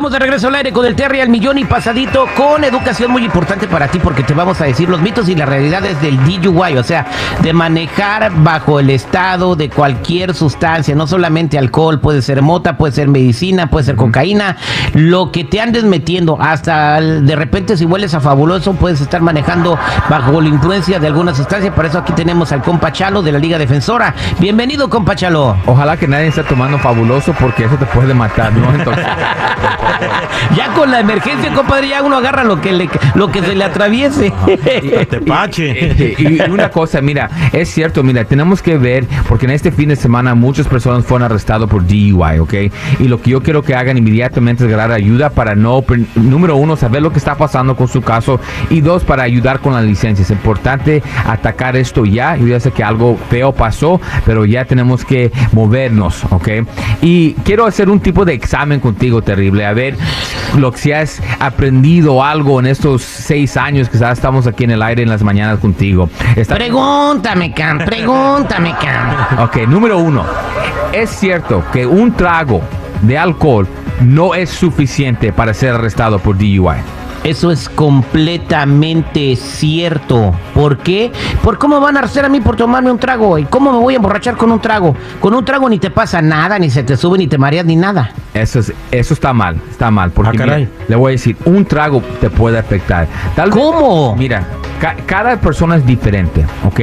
Estamos de regreso al aire con el Terry al millón y pasadito con educación muy importante para ti porque te vamos a decir los mitos y las realidades del DUI, o sea, de manejar bajo el estado de cualquier sustancia, no solamente alcohol, puede ser mota, puede ser medicina, puede ser cocaína, lo que te andes metiendo, hasta de repente si hueles a fabuloso puedes estar manejando bajo la influencia de alguna sustancia, por eso aquí tenemos al compa Chalo de la Liga Defensora. Bienvenido, compa Chalo. Ojalá que nadie esté tomando fabuloso porque eso te puede matar, ¿no? Entonces... ya con la emergencia, compadre, ya uno agarra lo que, le, lo que se le atraviese. Te y una cosa, mira, es cierto, mira, tenemos que ver, porque en este fin de semana muchas personas fueron arrestadas por DUI, ¿ok? Y lo que yo quiero que hagan inmediatamente es ganar ayuda para no, número uno, saber lo que está pasando con su caso y dos, para ayudar con la licencia. Es importante atacar esto ya. Yo ya sé que algo feo pasó, pero ya tenemos que movernos, ¿ok? Y quiero hacer un tipo de examen contigo terrible, a ver lo que si has aprendido algo en estos seis años que estamos aquí en el aire en las mañanas contigo. Pregúntame, Cam, pregúntame, Cam. Ok, número uno. Es cierto que un trago de alcohol no es suficiente para ser arrestado por DUI. Eso es completamente cierto. ¿Por qué? ¿Por cómo van a hacer a mí por tomarme un trago? ¿Y cómo me voy a emborrachar con un trago? Con un trago ni te pasa nada, ni se te sube, ni te mareas, ni nada. Eso, es, eso está mal, está mal. Porque ah, le voy a decir, un trago te puede afectar. Tal ¿Cómo? Mira, cada persona es diferente, ¿ok?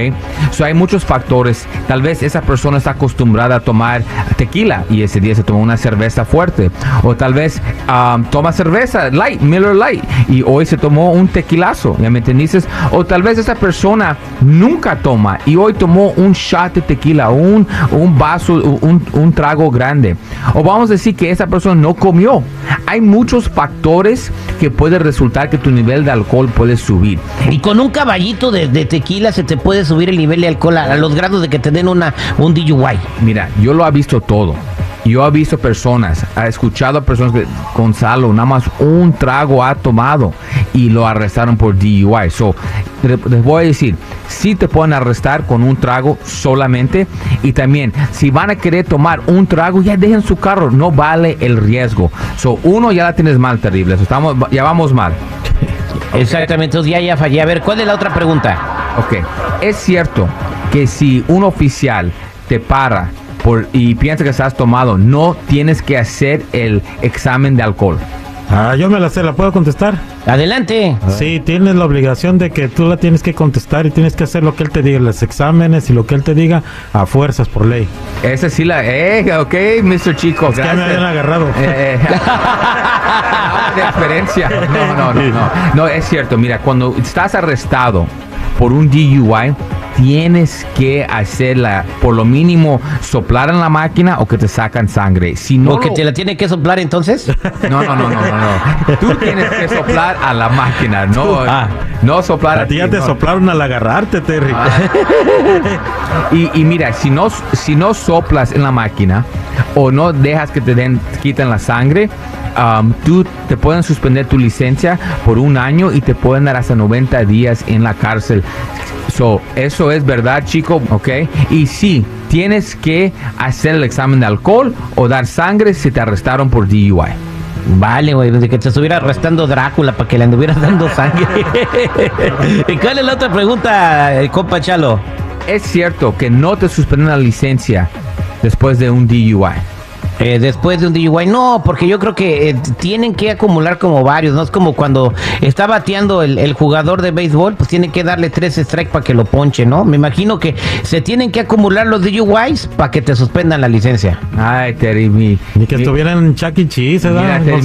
So, hay muchos factores. Tal vez esa persona está acostumbrada a tomar tequila y ese día se tomó una cerveza fuerte. O tal vez um, toma cerveza light, Miller Light, y hoy se tomó un tequilazo, ¿ya me entendiste? O tal vez esa persona nunca toma y hoy tomó un shot de tequila, un, un vaso, un, un trago grande. O vamos a decir que esa persona no comió. Hay muchos factores que pueden resultar que tu nivel de alcohol puede subir. Y con un un caballito de, tequila se te puede subir el nivel de alcohol a, los grados de que te den una, un DUI. Mira, yo lo he visto todo. Yo he visto personas, he escuchado a personas que Gonzalo nada más un trago ha tomado y lo arrestaron por DUI. So, les voy a decir, si te pueden arrestar con un trago solamente y también si van a querer tomar un trago ya dejen su carro, no vale el riesgo. So, uno ya la tienes mal terrible, estamos, ya vamos mal. Exactamente, entonces ya, ya fallé. A ver, ¿cuál es la otra pregunta? Ok, es cierto que si un oficial te para por, y piensa que estás tomado, no tienes que hacer el examen de alcohol. Ah, yo me la sé, ¿la puedo contestar? Adelante. Sí, tienes la obligación de que tú la tienes que contestar y tienes que hacer lo que él te diga, los exámenes y lo que él te diga a fuerzas por ley. Esa sí la... Eh, ok, Mr. Chico, es que me habían agarrado. Eh, eh. experiencia. No, no, no, no. No, es cierto. Mira, cuando estás arrestado por un DUI, tienes que hacerla, por lo mínimo, soplar en la máquina o que te sacan sangre. Si no ¿O que te la tiene que soplar entonces? No, no, no, no, no. Tú tienes que soplar a la máquina, no, ah. no soplar a, ti. ya te soplaron al agarrarte, Terry. Ah. y, y, mira, si no, si no soplas en la máquina o no dejas que te den, quiten la sangre, um, tú te pueden suspender tu licencia por un año y te pueden dar hasta 90 días en la cárcel. So, eso es verdad, chico, ¿ok? Y sí, tienes que hacer el examen de alcohol o dar sangre si te arrestaron por DUI. Vale, güey, desde que te estuviera arrestando Drácula para que le anduvieras dando sangre. ¿Y cuál es la otra pregunta, eh, compa Chalo? Es cierto que no te suspenden la licencia después de un DUI. Eh, después de un DUI. No, porque yo creo que eh, tienen que acumular como varios, ¿no? Es como cuando está bateando el, jugador de béisbol, pues tiene que darle tres strikes para que lo ponche, ¿no? Me imagino que se tienen que acumular los DUIs para que te suspendan la licencia. Ay, Terry, mi, Ni que estuvieran Chuck E. Cheese, Mira, Terry,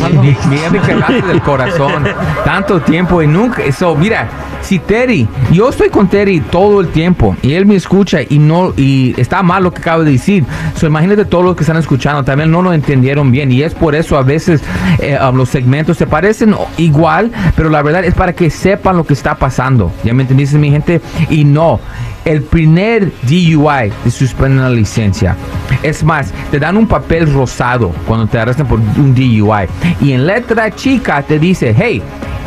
mira, del corazón. Tanto tiempo y nunca. Eso, mira, si Terry, yo estoy con Terry todo el tiempo y él me escucha y no, y está mal lo que acabo de decir. So, imagínate todos los que están escuchando también no lo entendieron bien y es por eso a veces eh, um, los segmentos se parecen igual, pero la verdad es para que sepan lo que está pasando. ¿Ya me entendiste, mi gente? Y no, el primer DUI te suspenden la licencia. Es más, te dan un papel rosado cuando te arrestan por un DUI. Y en letra chica te dice, hey,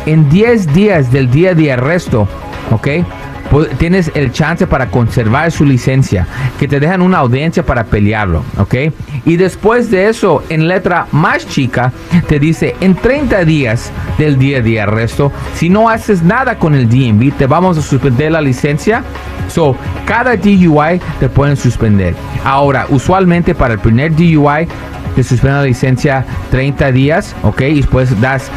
en 10 días del día de arresto, ¿ok? tienes el chance para conservar su licencia, que te dejan una audiencia para pelearlo, ¿ok? Y después de eso, en letra más chica, te dice, en 30 días del día de arresto, si no haces nada con el DMV, te vamos a suspender la licencia. So, cada DUI te pueden suspender. Ahora, usualmente para el primer DUI, te suspenden la licencia 30 días, ¿ok? Y después das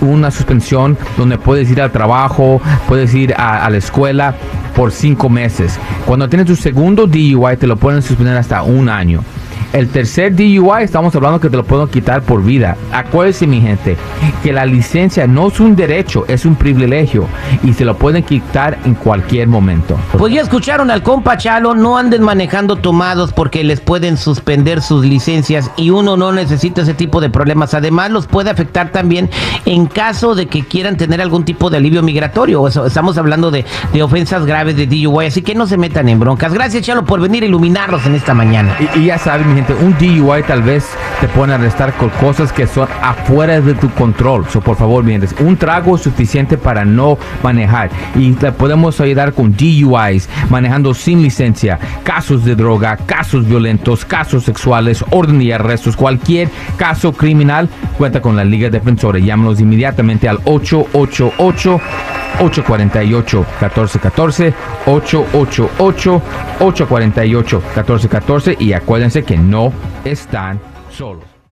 una suspensión donde puedes ir al trabajo, puedes ir a, la escuela por 5 meses. Cuando tienes tu segundo DUI te lo pueden suspender hasta un año. El tercer DUI estamos hablando que te lo puedo quitar por vida. Acuérdense mi gente que la licencia no es un derecho, es un privilegio y se lo pueden quitar en cualquier momento. Pues ya escucharon al compa Chalo, no anden manejando tomados porque les pueden suspender sus licencias y uno no necesita ese tipo de problemas. Además los puede afectar también en caso de que quieran tener algún tipo de alivio migratorio. Estamos hablando de, ofensas graves de DUI, así que no se metan en broncas. Gracias Chalo por venir a iluminarlos en esta mañana. Y, y ya saben un DUI tal vez te pueden arrestar con cosas que son afuera de tu control. So, por favor, mientes. Un trago es suficiente para no manejar. Y te podemos ayudar con DUIs, manejando sin licencia, casos de droga, casos violentos, casos sexuales, orden y arrestos, cualquier caso criminal. Cuenta con la Liga Defensora. Llámanos inmediatamente al 888 848-1414, 888-848-1414 y acuérdense que no están solos.